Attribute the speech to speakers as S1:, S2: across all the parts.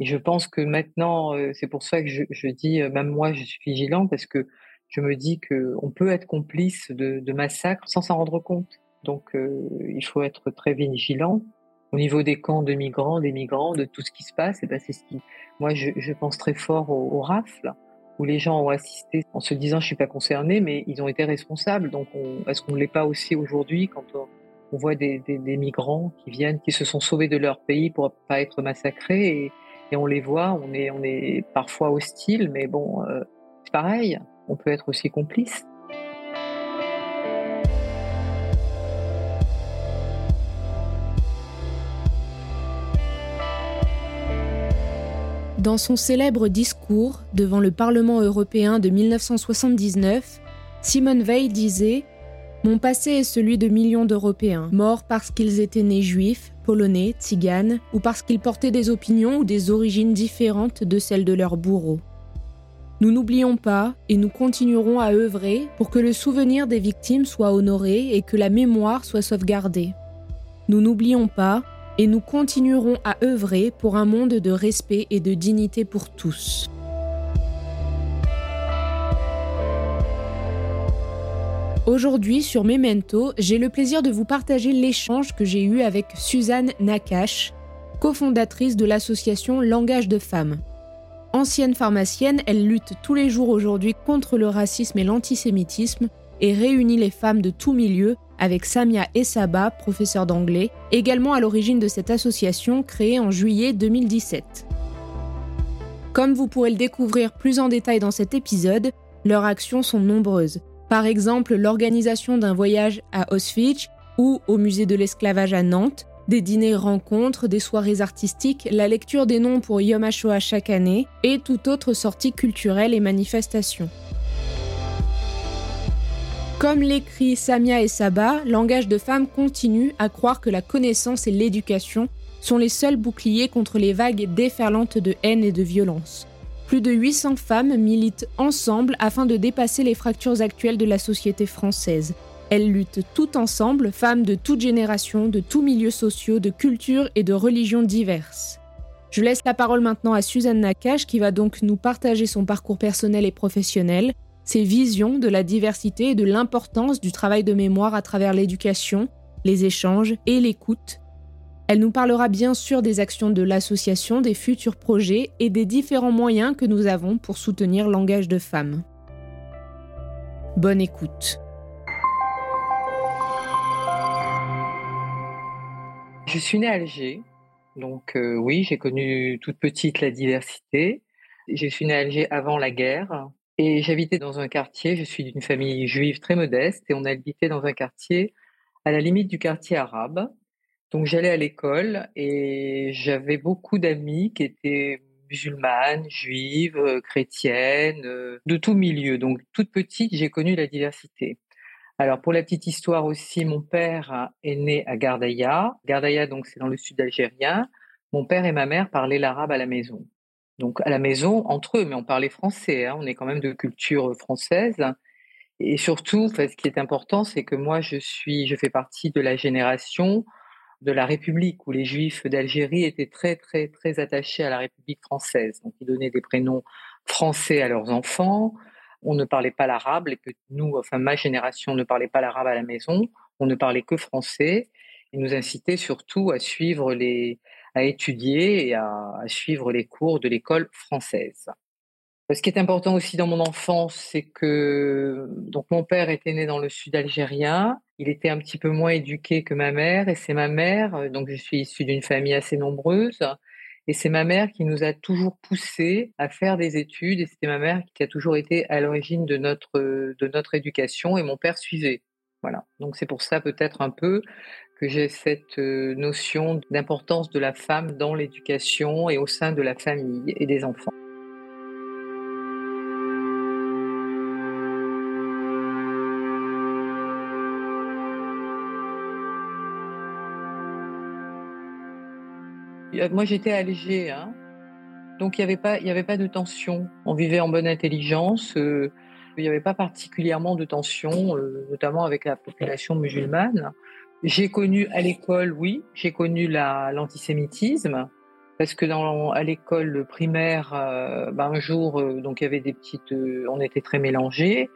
S1: Et je pense que maintenant, c'est pour ça que je, je dis, même moi, je suis vigilant parce que je me dis qu'on peut être complice de, de massacres sans s'en rendre compte. Donc, euh, il faut être très vigilant. Au niveau des camps de migrants, des migrants, de tout ce qui se passe, et ben c'est ce qui. Moi, je, je pense très fort au, au rafle où les gens ont assisté en se disant je suis pas concerné, mais ils ont été responsables. Donc, est-ce qu'on ne l'est pas aussi aujourd'hui quand on, on voit des, des, des, migrants qui viennent, qui se sont sauvés de leur pays pour pas être massacrés et, et on les voit, on est, parfois hostile, mais bon, euh, c'est pareil, on peut être aussi complice.
S2: Dans son célèbre discours devant le Parlement européen de 1979, Simone Veil disait Mon passé est celui de millions d'Européens, morts parce qu'ils étaient nés juifs, polonais, tziganes, ou parce qu'ils portaient des opinions ou des origines différentes de celles de leurs bourreaux. Nous n'oublions pas et nous continuerons à œuvrer pour que le souvenir des victimes soit honoré et que la mémoire soit sauvegardée. Nous n'oublions pas et nous continuerons à œuvrer pour un monde de respect et de dignité pour tous. Aujourd'hui, sur Memento, j'ai le plaisir de vous partager l'échange que j'ai eu avec Suzanne Nakache, cofondatrice de l'association Langage de femmes. Ancienne pharmacienne, elle lutte tous les jours aujourd'hui contre le racisme et l'antisémitisme et réunit les femmes de tous milieux avec Samia Essaba, professeure d'anglais, également à l'origine de cette association créée en juillet 2017. Comme vous pourrez le découvrir plus en détail dans cet épisode, leurs actions sont nombreuses. Par exemple, l'organisation d'un voyage à Auschwitz ou au musée de l'esclavage à Nantes, des dîners rencontres, des soirées artistiques, la lecture des noms pour Yom HaShoah chaque année et toute autre sortie culturelle et manifestation. Comme l'écrit Samia et Saba, Langage de femmes continue à croire que la connaissance et l'éducation sont les seuls boucliers contre les vagues déferlantes de haine et de violence. Plus de 800 femmes militent ensemble afin de dépasser les fractures actuelles de la société française. Elles luttent toutes ensemble, femmes de toutes générations, de tous milieux sociaux, de cultures et de religions diverses. Je laisse la parole maintenant à Suzanne Nakache qui va donc nous partager son parcours personnel et professionnel, ses visions de la diversité et de l'importance du travail de mémoire à travers l'éducation, les échanges et l'écoute. Elle nous parlera bien sûr des actions de l'association, des futurs projets et des différents moyens que nous avons pour soutenir Langage de femmes. Bonne écoute.
S1: Je suis née à Alger, donc euh, oui, j'ai connu toute petite la diversité. Je suis née à Alger avant la guerre, et j'habitais dans un quartier, je suis d'une famille juive très modeste, et on habitait dans un quartier à la limite du quartier arabe. Donc j'allais à l'école et j'avais beaucoup d'amis qui étaient musulmanes, juives, euh, chrétiennes, euh, de tout milieu. Donc toute petite, j'ai connu la diversité. Alors pour la petite histoire aussi, mon père est né à Gardaïa. Gardaïa, donc c'est dans le sud algérien. Mon père et ma mère parlaient l'arabe à la maison donc à la maison entre eux, mais on parlait français, hein, on est quand même de culture française. Et surtout, ce qui est important, c'est que moi, je suis, je fais partie de la génération de la République où les Juifs d'Algérie étaient très, très, très attachés à la République française. Donc, ils donnaient des prénoms français à leurs enfants. On ne parlait pas l'arabe, et que nous, enfin ma génération, ne parlait pas l'arabe à la maison. On ne parlait que français. Ils nous incitaient surtout à suivre les, à étudier et à suivre les cours de l'école française. Ce qui est important aussi dans mon enfance, c'est que donc mon père était né dans le sud algérien. Il était un petit peu moins éduqué que ma mère, et c'est ma mère. Donc je suis issue d'une famille assez nombreuse, et c'est ma mère qui nous a toujours poussés à faire des études. Et c'était ma mère qui a toujours été à l'origine de notre de notre éducation, et mon père suivait. Voilà. Donc c'est pour ça peut-être un peu que j'ai cette notion d'importance de la femme dans l'éducation et au sein de la famille et des enfants. Moi, j'étais Alger, hein. donc il n'y avait pas, y avait pas de tension. On vivait en bonne intelligence. Euh, il n'y avait pas particulièrement de tension, euh, notamment avec la population musulmane. J'ai connu à l'école, oui, j'ai connu l'antisémitisme parce que dans à l'école primaire, euh, ben, un jour, donc il y avait des petites, on était très mélangés.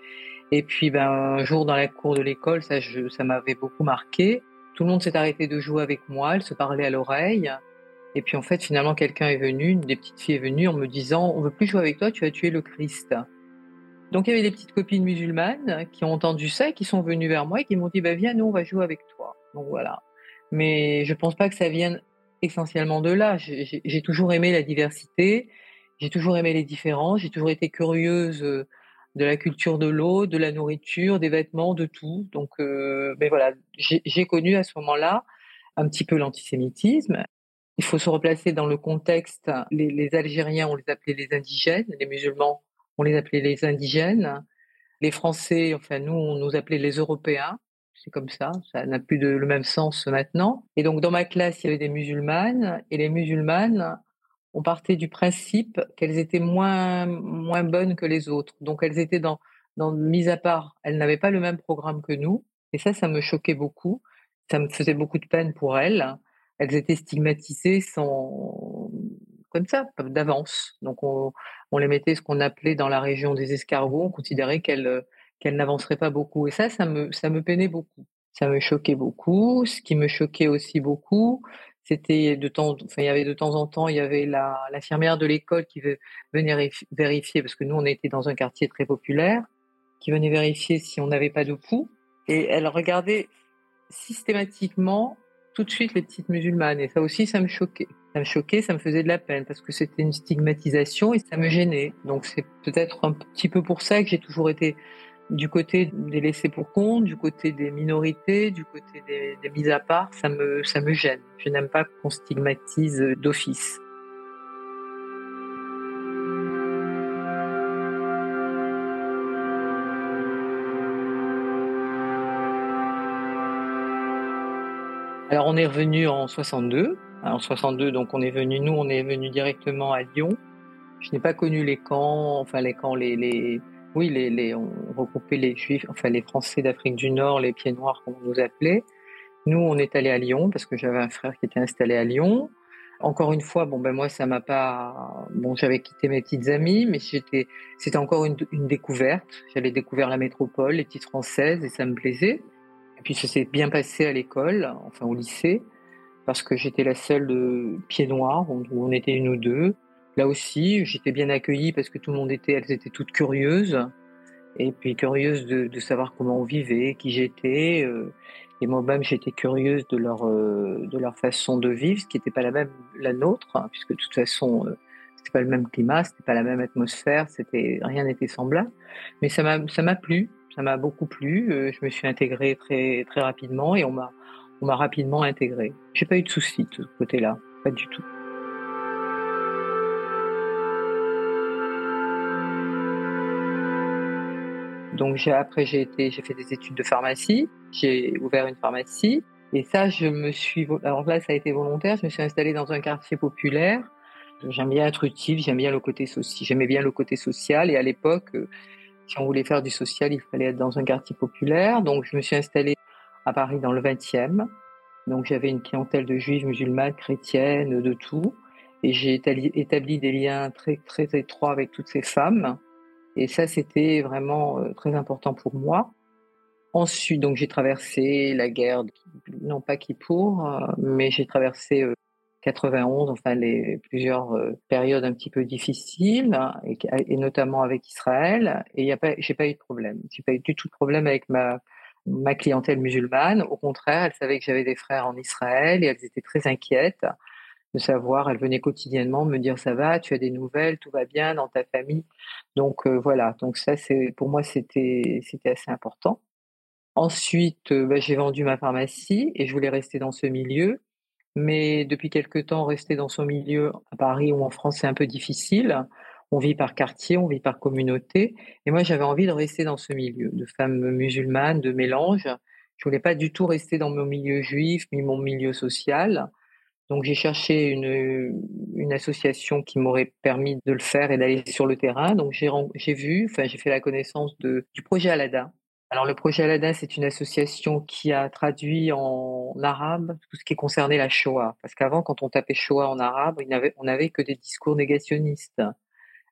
S1: Et puis ben un jour dans la cour de l'école, ça, ça m'avait beaucoup marqué. Tout le monde s'est arrêté de jouer avec moi, elle se parlait à l'oreille. Et puis en fait, finalement, quelqu'un est venu, des petites filles est venue en me disant, on veut plus jouer avec toi, tu as tué le Christ. Donc il y avait des petites copines musulmanes qui ont entendu ça et qui sont venues vers moi et qui m'ont dit, bah viens, nous on va jouer avec toi. Donc voilà. Mais je pense pas que ça vienne essentiellement de là. J'ai toujours aimé la diversité, j'ai toujours aimé les différences, j'ai toujours été curieuse euh, de la culture de l'eau, de la nourriture, des vêtements, de tout. Donc, euh, ben voilà, j'ai connu à ce moment-là un petit peu l'antisémitisme il faut se replacer dans le contexte. Les, Algériens, on les appelait les indigènes, les musulmans, on les appelait les indigènes. Les Français, enfin nous, on nous appelait les Européens. C'est comme ça, ça n'a plus le même sens maintenant. Et donc dans ma classe, il y avait des musulmanes, et les musulmanes, on partait du principe qu'elles étaient moins moins bonnes que les autres. Donc elles étaient dans dans mise à part, elles n'avaient pas le même programme que nous. Et ça, ça me choquait beaucoup. Ça me faisait beaucoup de peine pour elles elles étaient stigmatisées sans comme ça d'avance. Donc on, les mettait ce qu'on appelait dans la région des escargots. On considérait qu'elles qu'elles n'avanceraient pas beaucoup. Et ça, ça me ça me peinait beaucoup. Ça me choquait beaucoup. Ce qui me choquait aussi beaucoup, c'était de temps, enfin il y avait de temps en temps, il y avait l'infirmière de l'école qui venait vérifier parce que nous on était dans un quartier très populaire, qui venait vérifier si on n'avait pas de poux. Et elle regardait systématiquement tout de suite les petites musulmanes. Et ça aussi, ça me choquait. Ça me choquait, ça me faisait de la peine parce que c'était une stigmatisation et ça me gênait. Donc c'est peut-être un petit peu pour ça que j'ai toujours été du côté des laissés pour compte, du côté des minorités, du côté des, mises à part. Ça me, ça me gêne. Je n'aime pas qu'on stigmatise d'office. Alors on est revenu en 62. En 62, donc on est venu, nous, on est venu directement à Lyon. Je n'ai pas connu les camps, enfin les camps, les, oui, les, on regroupait les juifs, enfin les Français d'Afrique du Nord, les pieds noirs, comme on nous appelait. Nous, on est allé à Lyon parce que j'avais un frère qui était installé à Lyon. Encore une fois, bon ben moi ça m'a pas, bon j'avais quitté mes petites amies, mais c'était encore une, une découverte. J'avais découvert la métropole, les petites françaises et ça me plaisait. Puis ça s'est bien passé à l'école, enfin au lycée, parce que j'étais la seule de pied noir, où on était une ou deux. Là aussi, j'étais bien accueillie parce que tout le monde était, elles étaient toutes curieuses, et puis curieuses de, savoir comment on vivait, qui j'étais. Euh, et moi-même, j'étais curieuse de leur euh, de leur façon de vivre, ce qui n'était pas la même la nôtre, hein, puisque de toute façon, euh, c'était pas le même climat, c'était pas la même atmosphère, c'était rien n'était semblable. Mais ça m'a ça m'a plu ça m'a beaucoup plu. Euh, je me suis intégrée très très rapidement et on m'a on m'a rapidement intégrée. J'ai pas eu de soucis de ce côté-là, pas du tout. Donc après j'ai été j'ai fait des études de pharmacie, j'ai ouvert une pharmacie et ça je me suis alors là ça a été volontaire, je me suis installée dans un quartier populaire. J'aime bien être utile, j'aime bien le côté social, j'aimais bien le côté social et à l'époque euh, Si on voulait faire du social, il fallait être dans un quartier populaire. Donc, je me suis installée à Paris dans le 20e. Donc, j'avais une clientèle de juifs, musulmanes, chrétiennes, de tout. Et j'ai établi des liens très, très étroits avec toutes ces femmes. Et ça, c'était vraiment euh, très important pour moi. Ensuite, donc, j'ai traversé la guerre, non pas qui pour, euh, mais j'ai traversé 91, euh, enfin les plusieurs périodes un petit peu difficiles, hein, et, notamment avec Israël. Et a pas, j'ai pas eu de problème. J'ai pas eu du tout de problème avec ma ma clientèle musulmane. Au contraire, elles savaient que j'avais des frères en Israël et elles étaient très inquiètes de savoir, elles venaient quotidiennement me dire ça va, tu as des nouvelles, tout va bien dans ta famille. Donc euh, voilà, donc ça c'est pour moi c'était c'était assez important. Ensuite, euh, bah, j'ai vendu ma pharmacie et je voulais rester dans ce milieu, mais depuis quelque temps rester dans ce milieu à Paris ou en France c'est un peu difficile. On vit par quartier, on vit par communauté, et moi j'avais envie de rester dans ce milieu de femmes musulmanes, de mélange. Je voulais pas du tout rester dans mon milieu juif ni mon milieu social. Donc j'ai cherché une, une, association qui m'aurait permis de le faire et d'aller sur le terrain. Donc j'ai vu, enfin j'ai fait la connaissance du projet Alada. Alors le projet Alada, c'est une association qui a traduit en arabe tout ce qui concernait la Shoah. Parce qu'avant, quand on tapait Shoah en arabe, on n'avait que des discours négationnistes.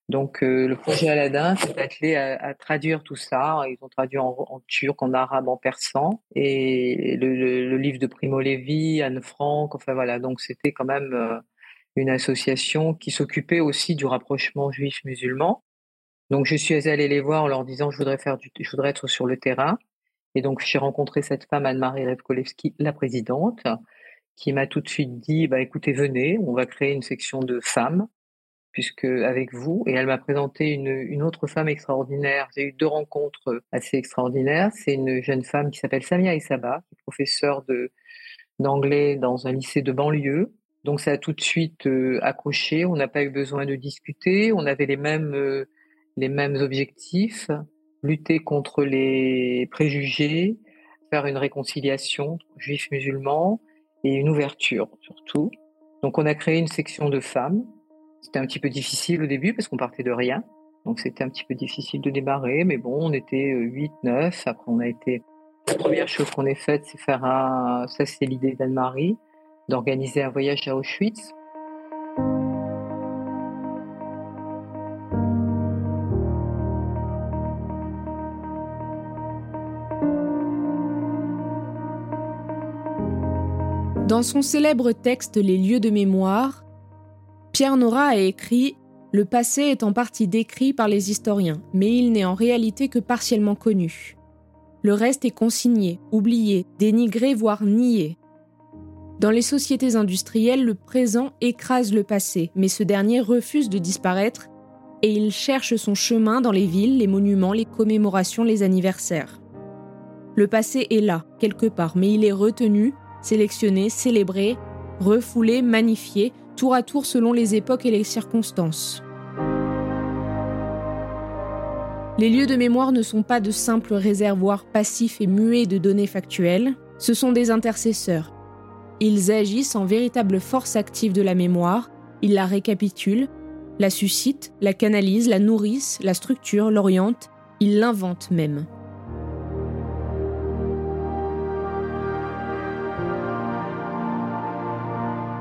S1: Donc euh, le projet Aladdin s'est attelé à, traduire tout ça. Ils ont traduit en, turc, en arabe, en persan. Et le, livre de Primo Levi, Anne Frank, enfin voilà. Donc c'était quand même euh, une association qui s'occupait aussi du rapprochement juif-musulman. Donc je suis allée les voir en leur disant je voudrais faire je voudrais être sur le terrain. Et donc j'ai rencontré cette femme Anne-Marie Revkolevski, la présidente, qui m'a tout de suite dit bah écoutez venez, on va créer une section de femmes puisque avec vous, et elle m'a présenté une, une, autre femme extraordinaire. J'ai eu deux rencontres assez extraordinaires. C'est une jeune femme qui s'appelle Samia Isaba, qui est professeure de, d'anglais dans un lycée de banlieue. Donc ça a tout de suite euh, accroché. On n'a pas eu besoin de discuter. On avait les mêmes euh, les mêmes objectifs lutter contre les préjugés, faire une réconciliation juifs musulmans et une ouverture surtout. Donc on a créé une section de femmes c'était un petit peu difficile au début parce qu'on partait de rien. Donc c'était un petit peu difficile de démarrer, mais bon, on était 8, euh, 9. Après, on a été. La première chose qu'on ait faite, c'est faire un. Ça, c'est l'idée d'Anne-Marie, d'organiser un voyage à Auschwitz.
S2: Dans son célèbre texte Les lieux de mémoire, Pierre Nora a écrit Le passé est en partie décrit par les historiens, mais il n'est en réalité que partiellement connu. Le reste est consigné, oublié, dénigré, voire nié. Dans les sociétés industrielles, le présent écrase le passé, mais ce dernier refuse de disparaître et il cherche son chemin dans les villes, les monuments, les commémorations, les anniversaires. Le passé est là, quelque part, mais il est retenu, sélectionné, célébré, refoulé, magnifié, tour à tour selon les époques et les circonstances. Les lieux de mémoire ne sont pas de simples réservoirs passifs et muets de données factuelles, ce sont des intercesseurs. Ils agissent en véritable force active de la mémoire, ils la récapitulent, la suscitent, la canalisent, la nourrissent, la structurent, l'orientent, ils l'inventent même.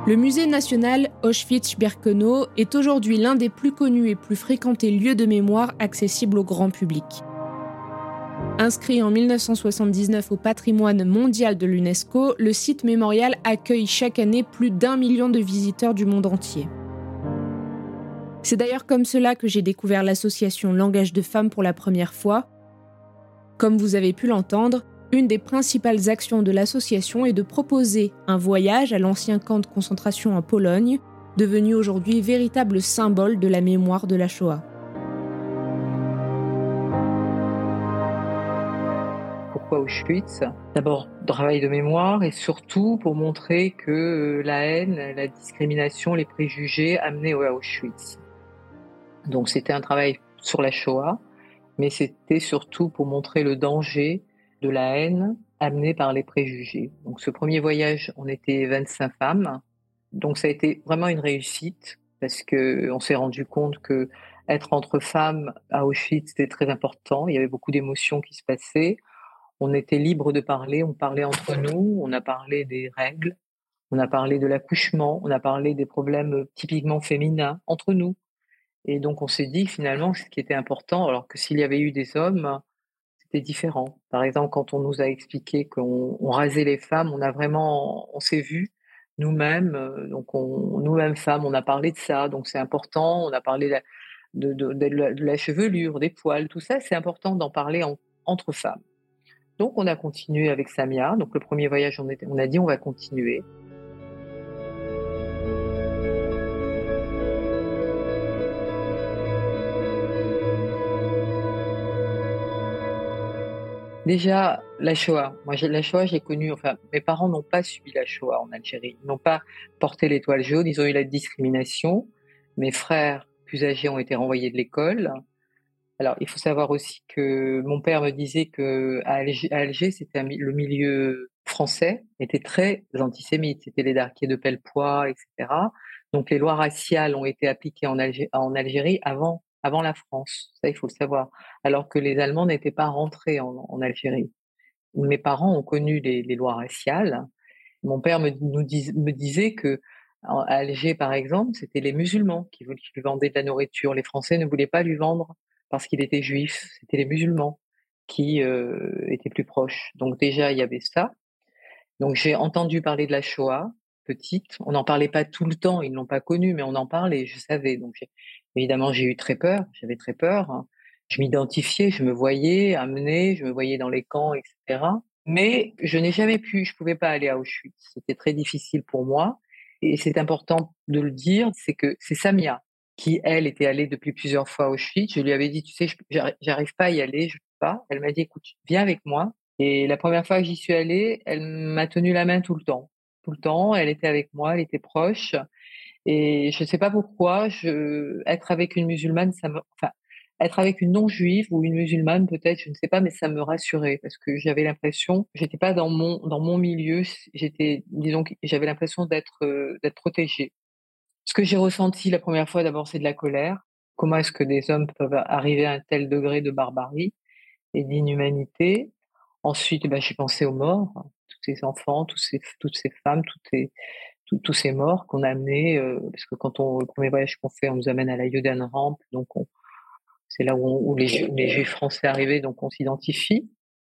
S2: Le musée national Auschwitz-Birkenau est aujourd'hui l'un des plus connus et plus fréquentés lieux de mémoire accessibles au grand public. Inscrit en 1979 au patrimoine mondial de l'UNESCO, le site mémorial accueille chaque année plus d'un million de visiteurs du monde entier. C'est d'ailleurs comme cela que j'ai découvert l'association Langage de femmes pour la première fois. Comme vous avez pu l'entendre, une des principales actions de l'association est de proposer un voyage à l'ancien camp de concentration en Pologne, devenu aujourd'hui véritable symbole de la mémoire de la Shoah.
S1: Pourquoi Auschwitz? D'abord, travail de mémoire et surtout pour montrer que la haine, la discrimination, les préjugés amenaient à Auschwitz. Donc c'était un travail sur la Shoah, mais c'était surtout pour montrer le danger de la haine amenée par les préjugés. Donc ce premier voyage, on était 25 femmes. Donc ça a été vraiment une réussite parce que on s'est rendu compte que être entre femmes à Auschwitz, c'était très important. Il y avait beaucoup d'émotions qui se passaient. On était libre de parler, on parlait entre nous, on a parlé des règles, on a parlé de l'accouchement, on a parlé des problèmes typiquement féminins entre nous. Et donc on s'est dit finalement ce qui était important, alors que s'il y avait eu des hommes, c'était différent. Par exemple, quand on nous a expliqué qu'on rasait les femmes, on a vraiment, on s'est vu nous-mêmes, euh, donc nous-mêmes femmes, on a parlé de ça, donc c'est important. On a parlé de, de, la, chevelure, des poils, tout ça, c'est important d'en parler entre femmes. Donc on a continué avec Samia. Donc le premier voyage, était, on a dit on va continuer. Déjà, la Shoah. Moi, la Shoah, j'ai enfin, mes parents n'ont pas subi la Shoah en Algérie. Ils n'ont pas porté l'étoile jaune, ils ont eu la discrimination. Mes frères plus âgés ont été renvoyés de l'école. Alors, il faut savoir aussi que mon père me disait que à Alger, c'était le milieu français était très antisémite. C'était les darkiers de Pellepoix, etc. Donc, les lois raciales ont été appliquées en Algérie avant avant la France. Ça, il faut le savoir. Alors que les Allemands n'étaient pas rentrés en, Algérie. Mes parents ont connu les, lois raciales. Mon père me, nous disait que Alger, par exemple, c'était les musulmans qui, lui vendaient de la nourriture. Les Français ne voulaient pas lui vendre parce qu'il était juif. C'était les musulmans qui euh, étaient plus proches. Donc déjà, il y avait ça. Donc j'ai entendu parler de la Shoah petite. On n'en parlait pas tout le temps, ils ne l'ont pas connu, mais on en parlait, je savais. Donc Évidemment, j'ai eu très peur, j'avais très peur. Je m'identifiais, je me voyais amener, je me voyais dans les camps, etc. Mais je n'ai jamais pu, je ne pouvais pas aller à Auschwitz. C'était très difficile pour moi. Et c'est important de le dire, c'est que c'est Samia qui, elle, était allée depuis plusieurs fois à Auschwitz. Je lui avais dit, tu sais, j'arrive pas à y aller, je peux pas. Elle m'a dit, écoute, viens avec moi. Et la première fois que j'y suis allée, elle m'a tenu la main tout le temps. Tout le temps, elle était avec moi, elle était proche. Et je ne sais pas pourquoi, être avec une musulmane, enfin, être avec une non-juive ou une musulmane, peut-être, je ne sais pas, mais ça me rassurait parce que j'avais l'impression, j'étais pas dans mon dans mon milieu, j'étais, disons, j'avais l'impression d'être euh, d'être protégée. Ce que j'ai ressenti la première fois, d'abord, c'est de la colère. Comment est-ce que des hommes peuvent arriver à un tel degré de barbarie et d'inhumanité? Ensuite, ben, j'ai pensé aux morts, tous ces enfants, tous ces, toutes ces femmes, toutes ces, tous ces morts qu'on a amenés, euh, parce que quand on, le premier voyage qu'on fait, on nous amène à la Yudan Ramp, donc c'est là où, les, juifs français arrivaient, donc on s'identifie.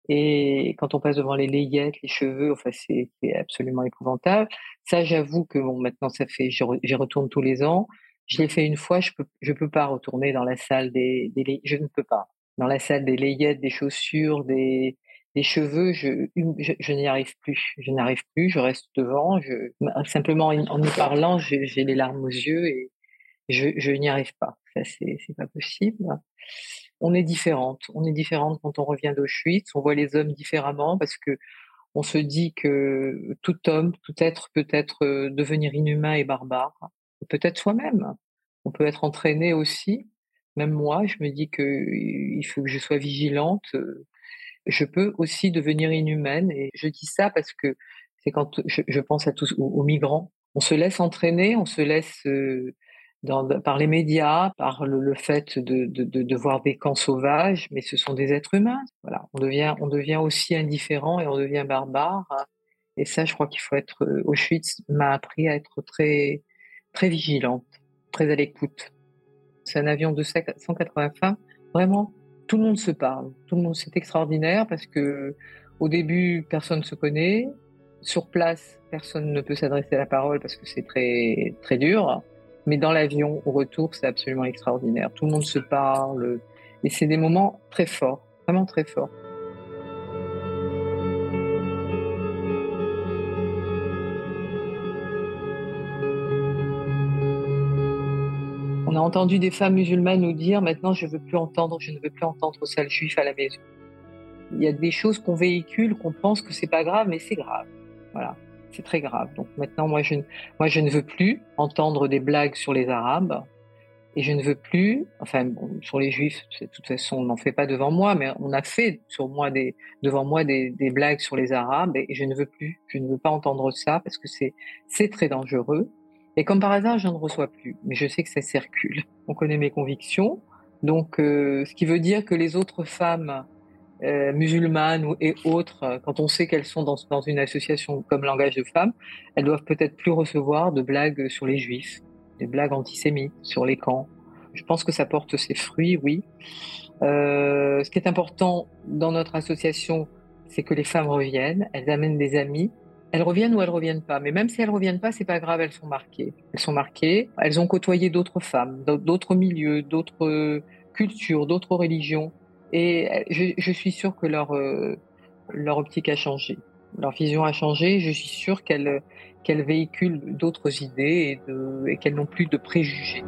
S1: Et quand on passe devant les layettes, les cheveux, enfin, c'est absolument épouvantable. Ça, j'avoue que bon, maintenant, ça fait, j'y retourne tous les ans. Je l'ai fait une fois, je peux, je peux pas retourner dans la salle des, des, je ne peux pas. Dans la salle des layettes, des chaussures, des, les cheveux, je, je, n'y arrive plus. Je n'arrive plus, je reste devant. Je, simplement en y parlant, j'ai les larmes aux yeux et je, je n'y arrive pas. Ça, c'est pas possible. On est différente. On est différente quand on revient d'Auschwitz. On voit les hommes différemment parce que on se dit que tout homme, tout être peut être euh, devenir inhumain et barbare. Peut-être soi-même. On peut être entraîné aussi. Même moi, je me dis que il faut que je sois vigilante euh, je peux aussi devenir inhumaine. Et je dis ça parce que c'est quand je, pense à tous aux, migrants. On se laisse entraîner, on se laisse euh, par les médias, par le, fait de, de, de, voir des camps sauvages, mais ce sont des êtres humains. Voilà, on devient, on devient aussi indifférent et on devient barbare. Et ça, je crois qu'il faut être. Euh, Auschwitz m'a appris à être très, très vigilante, très à l'écoute. C'est un avion de 180 femmes, vraiment tout le monde se parle. Tout le monde, c'est extraordinaire parce que au début, personne ne se connaît. Sur place, personne ne peut s'adresser à la parole parce que c'est très, très dur. Mais dans l'avion, au retour, c'est absolument extraordinaire. Tout le monde se parle. Et c'est des moments très forts, vraiment très forts. On a entendu des femmes musulmanes nous dire maintenant je veux plus entendre, je ne veux plus entendre sale juif à la maison. Il y a des choses qu'on véhicule, qu'on pense que c'est pas grave, mais c'est grave. Voilà, c'est très grave. Donc maintenant, moi je, ne veux plus entendre des blagues sur les Arabes. Et je ne veux plus, enfin, sur les Juifs, de toute façon, on n'en fait pas devant moi, mais on a fait sur moi des, devant moi des, blagues sur les Arabes, et je ne veux plus, je ne veux pas entendre ça parce que c'est très dangereux. Et comme par hasard, je ne reçois plus, mais je sais que ça circule. On connaît mes convictions, donc euh, ce qui veut dire que les autres femmes euh, musulmanes et autres, quand on sait qu'elles sont dans, dans une association comme Langage de Femmes, elles doivent peut-être plus recevoir de blagues sur les juifs, des blagues antisémites sur les camps. Je pense que ça porte ses fruits, oui. Euh, ce qui est important dans notre association, c'est que les femmes reviennent, elles amènent des amis, elles reviennent ou elles reviennent pas. Mais même si elles reviennent pas, c'est pas grave, elles sont marquées. Elles sont marquées. Elles ont côtoyé d'autres femmes, d'autres milieux, d'autres cultures, d'autres religions. Et je, je, suis sûre que leur euh, leur optique a changé, leur vision a changé. Je suis sûre qu'elles qu'elles véhiculent d'autres idées et, et qu'elles n'ont plus de préjugés.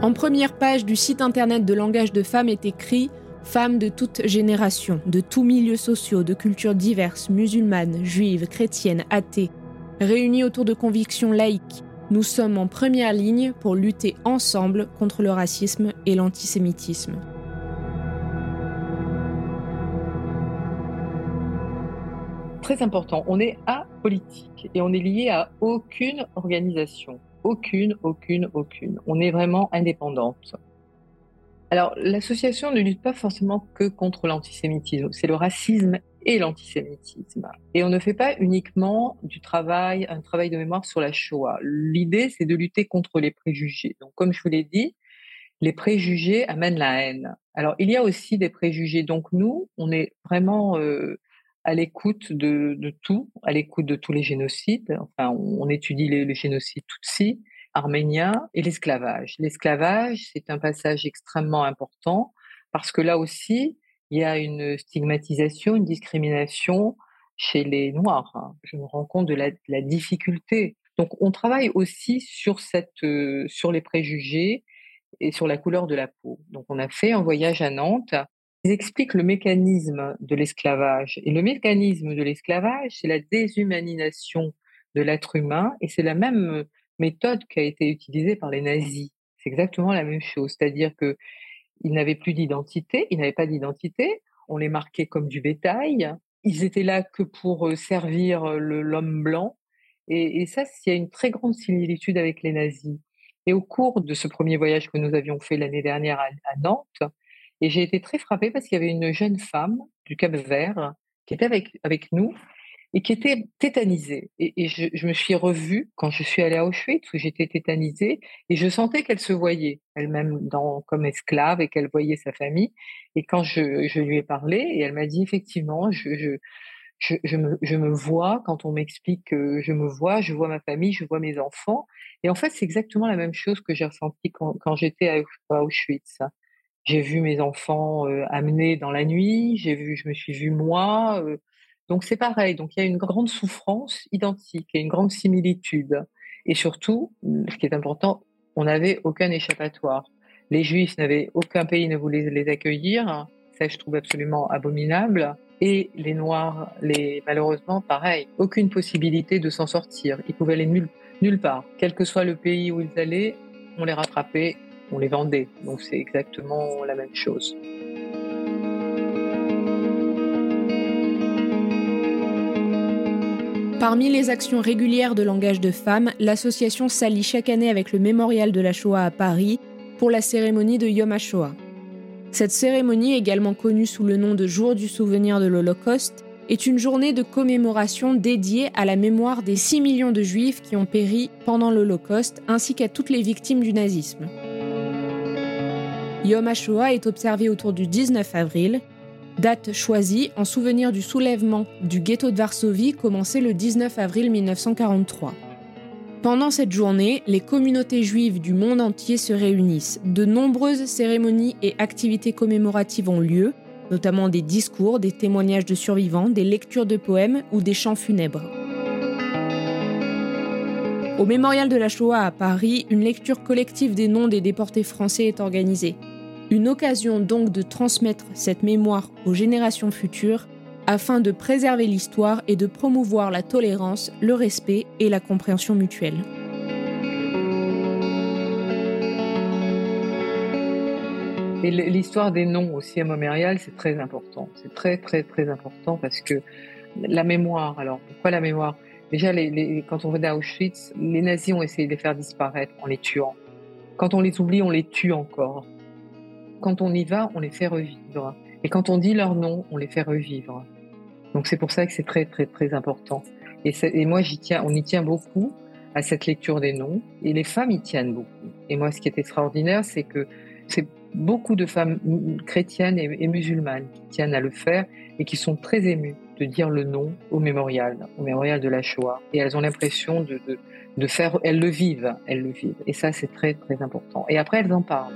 S2: En première page du site internet de Langage de Femmes est écrit Femmes de toutes générations, de tous milieux sociaux, de cultures diverses, musulmanes, juives, chrétiennes, athées, réunies autour de convictions laïques, nous sommes en première ligne pour lutter ensemble contre le racisme et l'antisémitisme.
S1: Très important, on est apolitique et on est lié à aucune organisation. Aucune, aucune, aucune. On est vraiment indépendante. Alors, l'association ne lutte pas forcément que contre l'antisémitisme, c'est le racisme et l'antisémitisme. Et on ne fait pas uniquement du travail, un travail de mémoire sur la Shoah. L'idée, c'est de lutter contre les préjugés. Donc, comme je vous l'ai dit, les préjugés amènent la haine. Alors, il y a aussi des préjugés. Donc, nous, on est vraiment euh, à l'écoute de, tout, à l'écoute de tous les génocides. Enfin, on, étudie les, les génocides Tutsi, arméniens et l'esclavage. L'esclavage, c'est un passage extrêmement important parce que là aussi, il y a une stigmatisation, une discrimination chez les Noirs. Je me rends compte de la, de la difficulté. Donc, on travaille aussi sur cette, euh, sur les préjugés et sur la couleur de la peau. Donc, on a fait un voyage à Nantes ils expliquent le mécanisme de l'esclavage. Et le mécanisme de l'esclavage, c'est la déshumanisation de l'être humain, et c'est la même méthode qui a été utilisée par les nazis. C'est exactement la même chose, c'est-à-dire que ils n'avaient plus d'identité, ils n'avaient pas d'identité, on les marquait comme du bétail, ils étaient là que pour euh, servir l'homme blanc, et, et ça, il y a une très grande similitude avec les nazis. Et au cours de ce premier voyage que nous avions fait l'année dernière à, à Nantes, et j'ai été très frappée parce qu'il y avait une jeune femme du Cap Vert qui était avec, avec nous et qui était tétanisée. Et, je, je, me suis revue quand je suis allée à Auschwitz où j'étais tétanisée et je sentais qu'elle se voyait elle-même comme esclave et qu'elle voyait sa famille. Et quand je, je lui ai parlé, et elle m'a dit effectivement, je, je, je, je, me, je me vois quand on m'explique que je me vois, je vois ma famille, je vois mes enfants. Et en fait, c'est exactement la même chose que j'ai ressenti quand, quand j'étais à Auschwitz. J'ai vu mes enfants euh, amenés dans la nuit, j'ai vu, je me suis vue moi. Euh, donc c'est pareil. Donc il y a une grande souffrance identique et une grande similitude. Et surtout, ce qui est important, on n'avait aucun échappatoire. Les Juifs n'avaient aucun pays ne voulait les accueillir. Ça, je trouve absolument abominable. Et les Noirs, les malheureusement, pareil, aucune possibilité de s'en sortir. Ils pouvaient aller nulle, nulle part, quel que soit le pays où ils allaient, on les rattrapait on les vendait. Donc c'est exactement la même chose.
S2: Parmi les actions régulières de langage de femmes, l'association s'allie chaque année avec le Mémorial de la Shoah à Paris pour la cérémonie de Yom HaShoah. Cette cérémonie, également connue sous le nom de Jour du souvenir de l'Holocauste, est une journée de commémoration dédiée à la mémoire des 6 millions de juifs qui ont péri pendant l'Holocauste ainsi qu'à toutes les victimes du nazisme. Yom HaShoah est observé autour du 19 avril, date choisie en souvenir du soulèvement du ghetto de Varsovie commencé le 19 avril 1943. Pendant cette journée, les communautés juives du monde entier se réunissent. De nombreuses cérémonies et activités commémoratives ont lieu, notamment des discours, des témoignages de survivants, des lectures de poèmes ou des chants funèbres. Au mémorial de la Shoah à Paris, une lecture collective des noms des déportés français est organisée. Une occasion donc de transmettre cette mémoire aux générations futures afin de préserver l'histoire et de promouvoir la tolérance, le respect et la compréhension mutuelle.
S1: Et l'histoire des noms aussi à Montréal, c'est très important. C'est très très très important parce que la mémoire, alors pourquoi la mémoire? Déjà, quand on venait à Auschwitz, les nazis ont essayé de les faire disparaître en les tuant. Quand on les oublie, on les tue encore. Quand on y va, on les fait revivre. Et quand on dit leur nom, on les fait revivre. Donc c'est pour ça que c'est très très très important. Et, moi on y tient beaucoup à cette lecture des noms. Et les femmes y tiennent beaucoup. Et moi, ce qui est extraordinaire, c'est que c'est beaucoup de femmes chrétiennes et, musulmanes qui tiennent à le faire et qui sont très émues de dire le nom au mémorial, au mémorial de la Shoah. Et elles ont l'impression de, de, faire, elles le vivent, elles le vivent. Et ça, c'est très, très important. Et après, elles en parlent.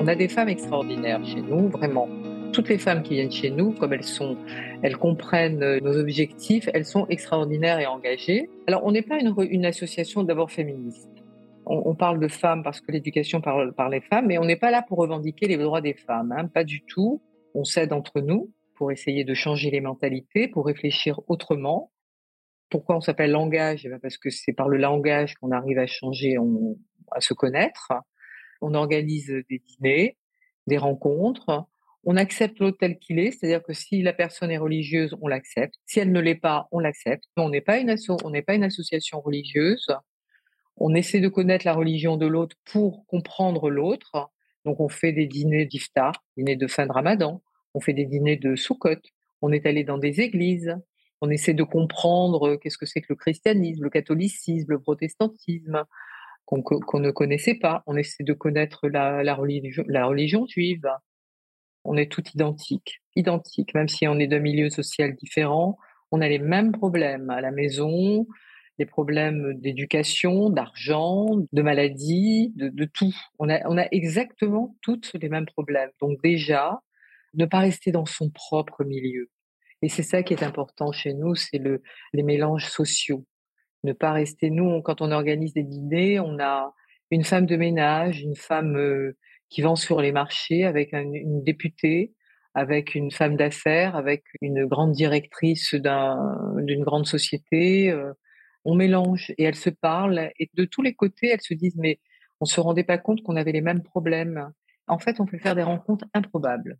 S1: On a des femmes extraordinaires chez nous, vraiment toutes les femmes qui viennent chez nous, comme elles sont, elles comprennent euh, nos objectifs, elles sont extraordinaires et engagées. Alors, on n'est pas une, association d'abord féministe. On, parle de femmes parce que l'éducation parle par les femmes, mais on n'est pas là pour revendiquer les droits des femmes, hein, pas du tout. On s'aide entre nous pour essayer de changer les mentalités, pour réfléchir autrement. Pourquoi on s'appelle langage? Eh ben, Parce que c'est par le langage qu'on arrive à changer, à se connaître. On organise des dîners, des rencontres, on accepte l'autre tel qu'il est, c'est-à-dire que si la personne est religieuse, on l'accepte. Si elle ne l'est pas, on l'accepte. On n'est pas une on n'est pas une association religieuse. On essaie de connaître la religion de l'autre pour comprendre l'autre. Donc on fait des dîners d'iftar, dîners de fin de Ramadan. On fait des dîners de Sukkot. On est allé dans des églises. On essaie de comprendre qu'est-ce que c'est que le christianisme, le catholicisme, le protestantisme qu'on ne connaissait pas. On essaie de connaître la religion juive on est tout identiques, identiques, même si on est d'un milieu social différent, on a les mêmes problèmes à la maison, les problèmes d'éducation, d'argent, de maladie, de, tout. On a, exactement tous les mêmes problèmes. Donc déjà, ne pas rester dans son propre milieu. Et c'est ça qui est important chez nous, c'est le, les mélanges sociaux. Ne pas rester, nous, quand on organise des dîners, on a une femme de ménage, une femme qui vend sur les marchés avec une députée, avec une femme d'affaires, avec une grande directrice d'une grande société. On mélange et elles se parlent et de tous les côtés, elles se disent mais on se rendait pas compte qu'on avait les mêmes problèmes. En fait, on peut faire des rencontres improbables.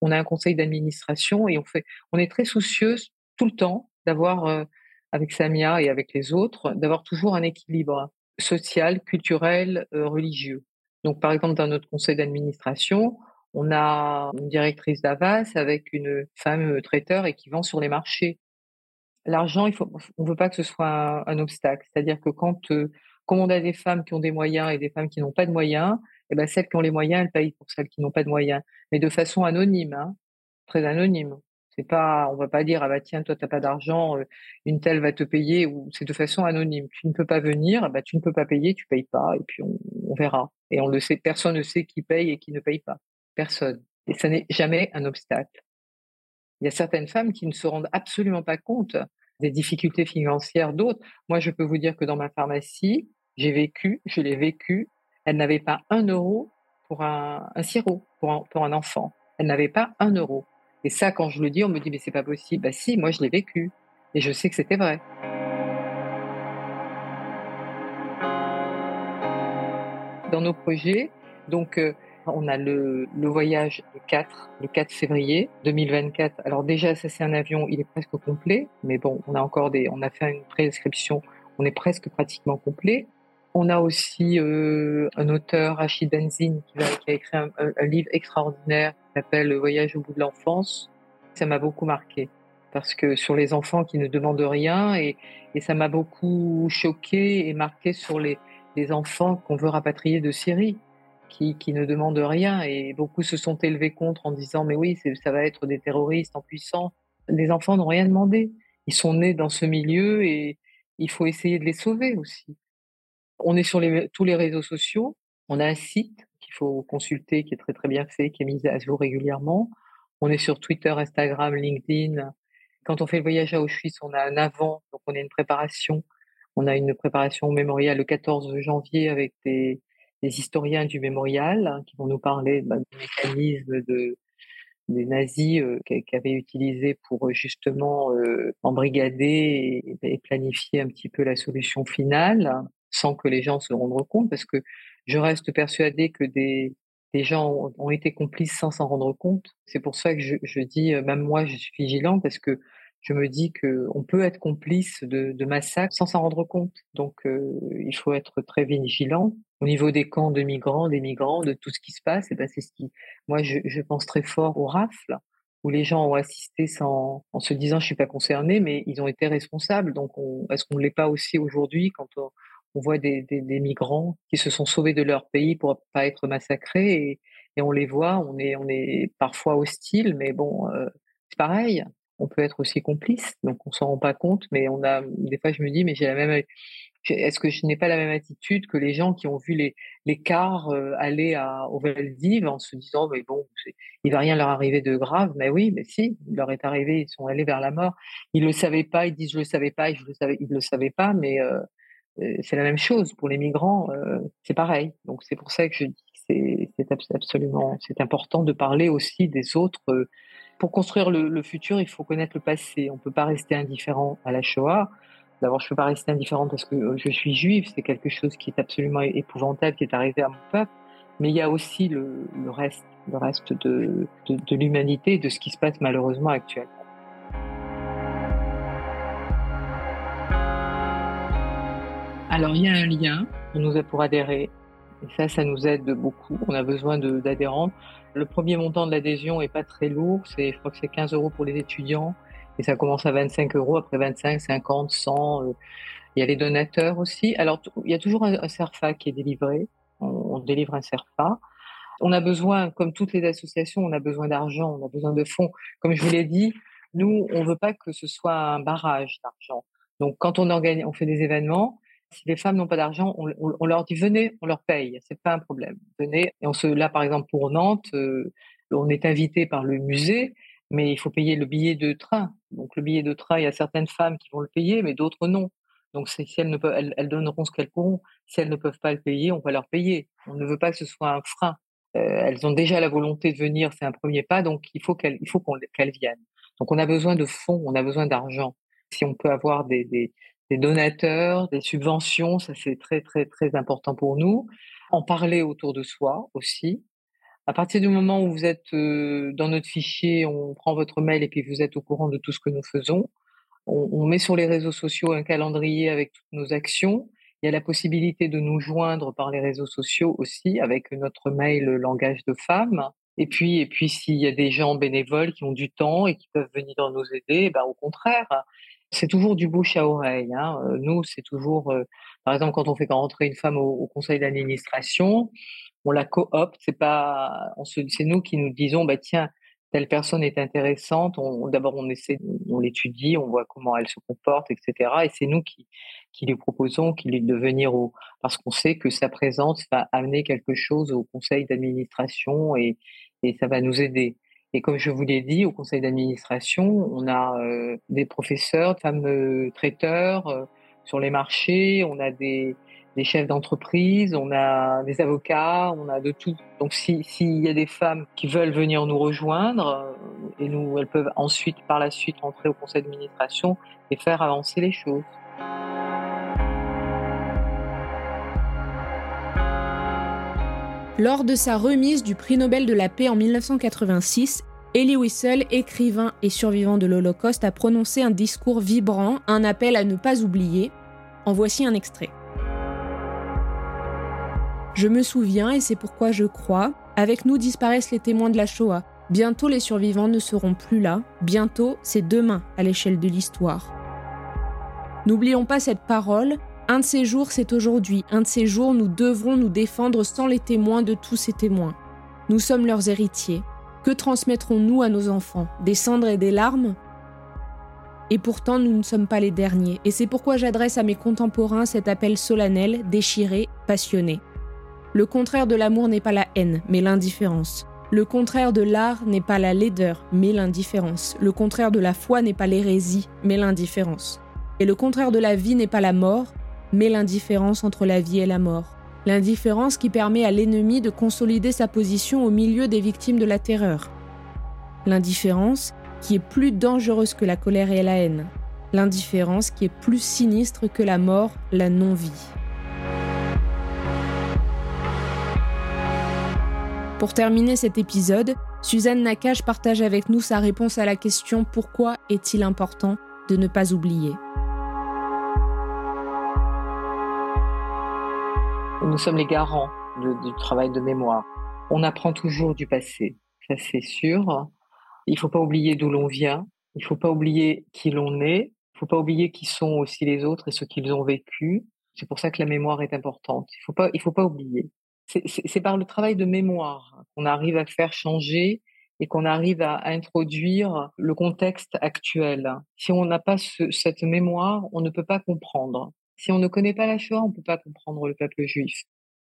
S1: On a un conseil d'administration et on fait, on est très soucieuse tout le temps d'avoir, avec Samia et avec les autres, d'avoir toujours un équilibre social, culturel, euh, religieux. Donc, par exemple, dans notre conseil d'administration, on a une directrice d'Avas avec une femme euh, traiteur et qui vend sur les marchés. L'argent, il faut, on veut pas que ce soit un, obstacle. C'est-à-dire que quand, euh, comme on a des femmes qui ont des moyens et des femmes qui n'ont pas de moyens, eh ben, celles qui ont les moyens, elles payent pour celles qui n'ont pas de moyens. Mais de façon anonyme, hein, très anonyme. C'est pas, on va pas dire ah bah tiens toi t'as pas d'argent, euh, une telle va te payer ou c'est de façon anonyme. Tu ne peux pas venir, bah tu ne peux pas payer, tu payes pas et puis on, verra. Et on le sait, personne ne sait qui paye et qui ne paye pas, personne. Et ça n'est jamais un obstacle. Il y a certaines femmes qui ne se rendent absolument pas compte des difficultés financières d'autres. Moi, je peux vous dire que dans ma pharmacie, j'ai vécu, je l'ai vécu, elle n'avait pas un euro pour un, un sirop, pour un, pour un enfant. Elle n'avait pas un euro. Et ça, quand je le dis, on me dit, mais c'est pas possible. Bah si, moi je l'ai vécu. Et je sais que c'était vrai. Dans nos projets, donc, euh, on a le, voyage le 4, le 4 février 2024. Alors déjà, ça c'est un avion, il est presque complet, mais bon, on a encore des, on a fait une préinscription, on est presque pratiquement complet. On a aussi euh, un auteur, Rachid Benzine, qui, a écrit un, livre extraordinaire s'appelle Le voyage au bout de l'enfance. Ça m'a beaucoup marqué parce que sur les enfants qui ne demandent rien et, et ça m'a beaucoup choqué et marqué sur les, les enfants qu'on veut rapatrier de Syrie qui, qui ne demandent rien et beaucoup se sont élevés contre en disant mais oui ça va être des terroristes en puissance. Les enfants n'ont rien demandé. Ils sont nés dans ce milieu et il faut essayer de les sauver aussi. On est sur les, tous les réseaux sociaux. On a un site faut consulter, qui est très très bien fait, qui est mis à jour régulièrement. On est sur Twitter, Instagram, LinkedIn. Quand on fait le voyage à Auschwitz, on a un avant, donc on a une préparation. On a une préparation au mémorial le 14 janvier avec des, des historiens du mémorial hein, qui vont nous parler bah, du mécanisme de, des nazis euh, qu'avaient utilisé pour justement euh, embrigader et, planifier un petit peu la solution finale sans que les gens se rendent compte, parce que je reste persuadée que des, des gens ont, été complices sans s'en rendre compte. C'est pour ça que je, je, dis, euh, même moi, je suis vigilant, parce que je me dis qu'on peut être complice de, de massacres sans s'en rendre compte. Donc, euh, il faut être très vigilant au niveau des camps de migrants, des migrants, de tout ce qui se passe. Et ben, c'est ce qui, moi, je, je, pense très fort aux rafles où les gens ont assisté sans, en se disant je suis pas concerné, mais ils ont été responsables. Donc, est-ce qu'on ne l'est pas aussi aujourd'hui quand on, on voit des, des, des, migrants qui se sont sauvés de leur pays pour pas être massacrés et, et on les voit, on est, on est parfois hostile, mais bon, euh, c'est pareil on peut être aussi complice, donc on s'en rend pas compte, mais on a des fois je me dis mais j'ai la même est-ce que je n'ai pas la même attitude que les gens qui ont vu les, les cars euh, aller à, au Valdiv en se disant mais bon il va rien leur arriver de grave. Mais oui mais si il leur est arrivé ils sont allés vers la mort. Ils le savaient pas ils disent je le savais pas je le savais ils le savaient pas mais euh, c'est la même chose pour les migrants c'est pareil donc c'est pour ça que je dis que c'est absolument c'est important de parler aussi des autres pour construire le, futur, il faut connaître le passé. On ne peut pas rester indifférent à la Shoah. D'abord, je ne peux pas rester indifférent parce que euh, je suis juive, c'est quelque chose qui est absolument épouvantable, qui est arrivé à mon peuple. Mais il y a aussi le, reste, le reste de l'humanité, de ce qui se passe malheureusement actuellement. Alors, il y a un lien pour nous pour adhérer. Et ça, ça nous aide beaucoup. On a besoin d'adhérents. Le premier montant de l'adhésion est pas très lourd. Je crois que c'est 15 euros pour les étudiants. Et ça commence à 25 euros. Après 25, 50, 100. Il y a les donateurs aussi. Alors, il y a toujours un, CERFA qui est délivré. On, on, délivre un CERFA. On a besoin, comme toutes les associations, on a besoin d'argent, on a besoin de fonds. Comme je vous l'ai dit, nous, on veut pas que ce soit un barrage d'argent. Donc, quand on organise, on fait des événements, si les femmes n'ont pas d'argent, on, leur dit venez, on leur paye, c'est pas un problème. Venez. Et on se, là, par exemple, pour Nantes, euh, on est invité par le musée, mais il faut payer le billet de train. Donc le billet de train, il y a certaines femmes qui vont le payer, mais d'autres non. Donc si elles ne peuvent, elles, donneront ce qu'elles pourront. Si elles ne peuvent pas le payer, on va leur payer. On ne veut pas que ce soit un frein. Euh, elles ont déjà la volonté de venir, c'est un premier pas, donc il faut qu'elles, viennent. Donc on a besoin de fonds, on a besoin d'argent. Si on peut avoir des, des donateurs, des subventions, ça c'est très très très important pour nous. En parler autour de soi aussi. À partir du moment où vous êtes dans notre fichier, on prend votre mail et puis vous êtes au courant de tout ce que nous faisons. On, met sur les réseaux sociaux un calendrier avec toutes nos actions. Il y a la possibilité de nous joindre par les réseaux sociaux aussi avec notre mail langage de femme. Et puis, et puis, s'il y a des gens bénévoles qui ont du temps et qui peuvent venir nous aider, ben au contraire, c'est toujours du bouche à oreille. Hein. Nous, c'est toujours, par exemple, quand on fait rentrer une femme au, conseil d'administration, on la coopte. C'est pas, c'est nous qui nous disons, bah tiens, telle personne est intéressante. D'abord, on essaie, on l'étudie, on voit comment elle se comporte, etc. Et c'est nous qui, qui lui proposons qu'il de venir au, parce qu'on sait que sa présence va amener quelque chose au conseil d'administration et, et ça va nous aider. Et comme je vous l'ai dit, au conseil d'administration, on a euh, des professeurs, fameux traiteurs euh, sur les marchés, on a des, des chefs d'entreprise, on a des avocats, on a de tout. Donc s'il y a des femmes qui veulent venir nous rejoindre, euh, et nous, elles peuvent ensuite, par la suite, entrer au conseil d'administration et faire avancer les choses.
S2: Lors de sa remise du prix Nobel de la paix en 1986, Elie Wiesel, écrivain et survivant de l'Holocauste, a prononcé un discours vibrant, un appel à ne pas oublier. En voici un extrait. Je me souviens, et c'est pourquoi je crois, avec nous disparaissent les témoins de la Shoah. Bientôt les survivants ne seront plus là, bientôt c'est demain à l'échelle de l'histoire. N'oublions pas cette parole, un de ces jours, c'est aujourd'hui. Un de ces jours, nous devrons nous défendre sans les témoins de tous ces témoins. Nous sommes leurs héritiers. Que transmettrons-nous à nos enfants? Des cendres et des larmes? Et pourtant, nous ne sommes pas les derniers. Et c'est pourquoi j'adresse à mes contemporains cet appel solennel, déchiré, passionné. Le contraire de l'amour n'est pas la haine, mais l'indifférence. Le contraire de l'art n'est pas la laideur, mais l'indifférence. Le contraire de la foi n'est pas l'hérésie, mais l'indifférence. Et le contraire de la vie n'est pas la mort, mais l'indifférence entre la vie et la mort. L'indifférence qui permet à l'ennemi de consolider sa position au milieu des victimes de la terreur. L'indifférence qui est plus dangereuse que la colère et la haine. L'indifférence qui est plus sinistre que la mort, la non-vie. Pour terminer cet épisode, Suzanne Nakache partage avec nous sa réponse à la question pourquoi est-il important de ne pas oublier?
S1: Nous sommes les garants du travail de mémoire. On apprend toujours du passé, ça c'est sûr. Il ne faut pas oublier d'où l'on vient, il ne faut pas oublier qui l'on est, il ne faut pas oublier qui sont aussi les autres et ce qu'ils ont vécu. C'est pour ça que la mémoire est importante. Il ne faut, pas, faut pas oublier. C'est par le travail de mémoire qu'on arrive à faire changer et qu'on arrive à, introduire le contexte actuel. Si on n'a pas cette mémoire, on ne peut pas comprendre. Si on ne connaît pas la Shoah, on ne peut pas comprendre le peuple juif.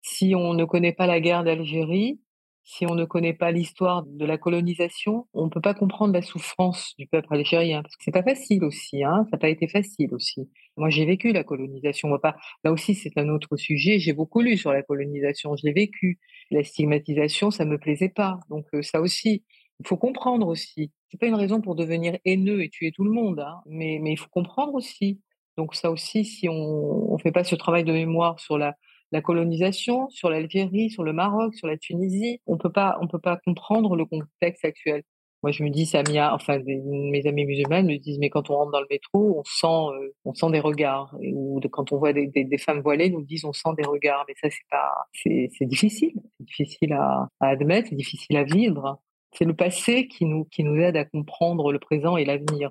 S1: Si on ne connaît pas la guerre d'Algérie, si on ne connaît pas l'histoire de la colonisation, on ne peut pas comprendre la souffrance du peuple algérien. Parce que c'est pas facile aussi, hein, ça n'a pas été facile aussi. Moi, j'ai vécu la colonisation. Pas... Là aussi, c'est un autre sujet. J'ai beaucoup lu sur la colonisation. Je l'ai vécu. La stigmatisation, ça me plaisait pas. Donc euh, ça aussi, il faut comprendre aussi. C'est pas une raison pour devenir haineux et tuer tout le monde, hein, mais il faut comprendre aussi. Donc ça aussi, si on ne fait pas ce travail de mémoire sur la colonisation, sur l'Algérie, sur le Maroc, sur la Tunisie. On peut pas, on peut pas comprendre le contexte actuel. Moi, je me dis, Samia, enfin, mes amis musulmanes me disent, mais quand on rentre dans le métro, on sent, euh, on sent des regards. ou quand on voit des, femmes voilées, nous disent, on sent des regards. Mais ça, c'est pas, c'est difficile. C'est difficile à, admettre, c'est difficile à vivre. C'est le passé qui nous, qui nous aide à comprendre le présent et l'avenir.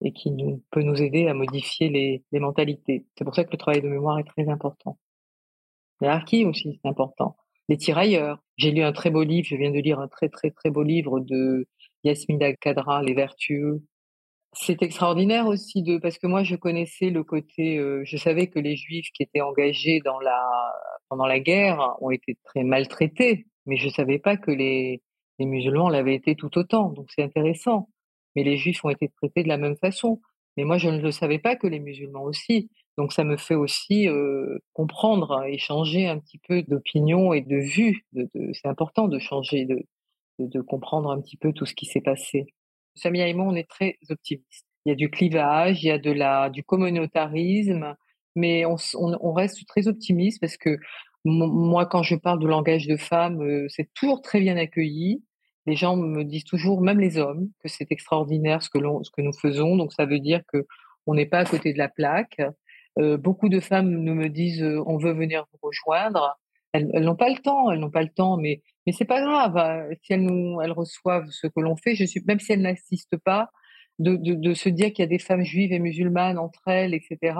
S1: Et qui peut nous aider à modifier les, mentalités. C'est pour ça que le travail de mémoire est très important. L'hierarchie aussi, c'est important. Les tirailleurs. J'ai lu un très beau livre, je viens de lire un très très très beau livre de Yasmina Kadra, Les Vertueux. C'est extraordinaire aussi de parce que moi je connaissais le côté, euh, je savais que les Juifs qui étaient engagés dans la pendant la guerre ont été très maltraités, mais je savais pas que les musulmans l'avaient été tout autant. Donc c'est intéressant. Mais les Juifs ont été traités de la même façon. Mais moi je ne le savais pas que les musulmans aussi. Donc ça me fait aussi comprendre, échanger un petit peu d'opinion et de vue. C'est important de changer, de, de, comprendre un petit peu tout ce qui s'est passé. Samia et moi, on est très optimistes. Il y a du clivage, il y a de la, du communautarisme, mais on, on, reste très optimiste parce que moi, quand je parle de langage de femme, c'est toujours très bien accueilli. Les gens me disent toujours, même les hommes, que c'est extraordinaire ce que, ce que nous faisons. Donc ça veut dire que on n'est pas à côté de la plaque. Euh, beaucoup de femmes nous me disent euh, on veut venir vous rejoindre. Elles, n'ont pas le temps, elles n'ont pas le temps, mais mais c'est pas grave. Hein. Si elles nous elles reçoivent ce que l'on fait, je suis même si elles n'assistent pas, de, de, de, se dire qu'il y a des femmes juives et musulmanes entre elles, etc.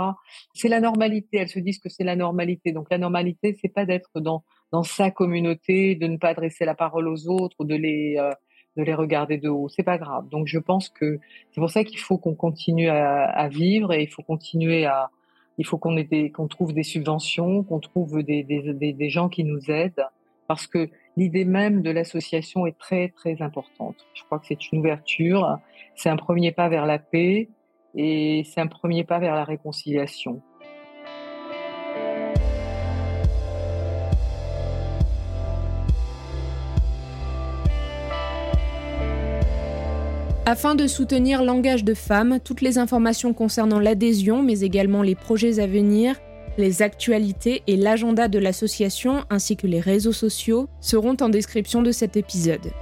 S1: C'est la normalité. Elles se disent que c'est la normalité. Donc la normalité, c'est pas d'être dans dans sa communauté, de ne pas adresser la parole aux autres, de les euh, de les regarder de haut. C'est pas grave. Donc je pense que c'est pour ça qu'il faut qu'on continue à, à, vivre et il faut continuer à il faut qu'on qu'on trouve des subventions, qu'on trouve des, des, des, gens qui nous aident, parce que l'idée même de l'association est très très importante. Je crois que c'est une ouverture, c'est un premier pas vers la paix et c'est un premier pas vers la réconciliation.
S2: Afin de soutenir l'engagement de femmes, toutes les informations concernant l'adhésion, mais également les projets à venir, les actualités et l'agenda de l'association, ainsi que les réseaux sociaux, seront en description de cet épisode.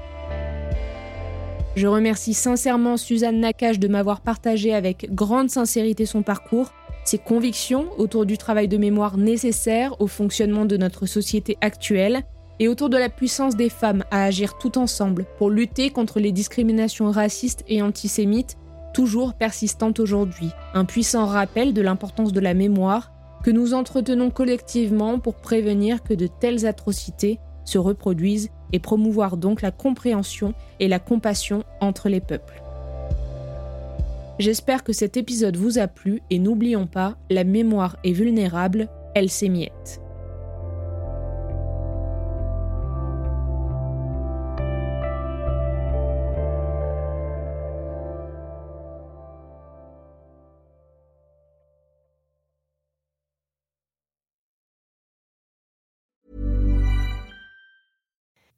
S2: Je remercie sincèrement Suzanne Nakache de m'avoir partagé avec grande sincérité son parcours, ses convictions autour du travail de mémoire nécessaire au fonctionnement de notre société actuelle et autour de la puissance des femmes à agir tout ensemble pour lutter contre les discriminations racistes et antisémites toujours persistantes aujourd'hui. Un puissant rappel de l'importance de la mémoire que nous entretenons collectivement pour prévenir que de telles atrocités se reproduisent et promouvoir donc la compréhension et la compassion entre les peuples. J'espère que cet épisode vous a plu et n'oublions pas, la mémoire est vulnérable, elle s'émiette.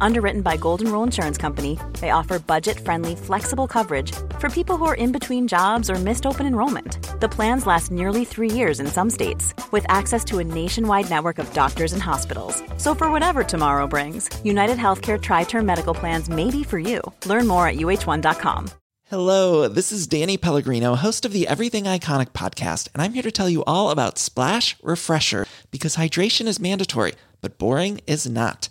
S3: Underwritten by Golden Rule Insurance Company, they offer budget friendly, flexible coverage for people who are in between jobs or missed open enrollment. The plans last nearly three years in some states, with access to a nationwide network of doctors and hospitals. So, for whatever tomorrow brings, United Healthcare Tri Term Medical Plans may be for you. Learn more at uh1.com.
S4: Hello, this is Danny Pellegrino, host of the Everything Iconic podcast, and I'm here to tell you all about Splash Refresher because hydration is mandatory, but boring is not.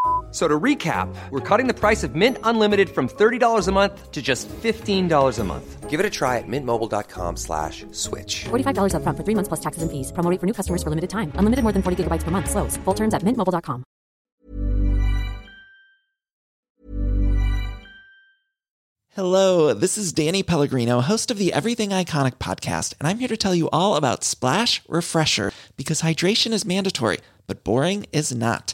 S5: F- So to recap, we're cutting the price of Mint Unlimited from $30 a month to just $15 a month. Give it a try at mintmobile.com slash switch.
S6: $45 upfront for three months plus taxes and fees. Promo for new customers for limited time. Unlimited more than 40 gigabytes per month. Slows. Full terms at mintmobile.com.
S4: Hello, this is Danny Pellegrino, host of the Everything Iconic podcast, and I'm here to tell you all about Splash Refresher because hydration is mandatory, but boring is not.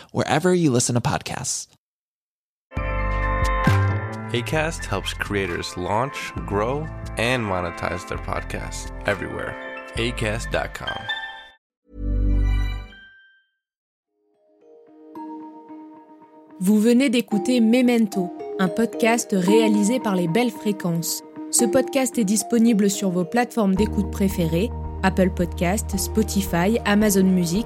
S4: wherever you listen to podcasts.
S7: ACAST helps creators launch, grow, and monetize their podcasts everywhere. ACAST.com.
S2: Vous venez d'écouter Memento, un podcast réalisé par les Belles Fréquences. Ce podcast est disponible sur vos plateformes d'écoute préférées, Apple Podcast, Spotify, Amazon Music,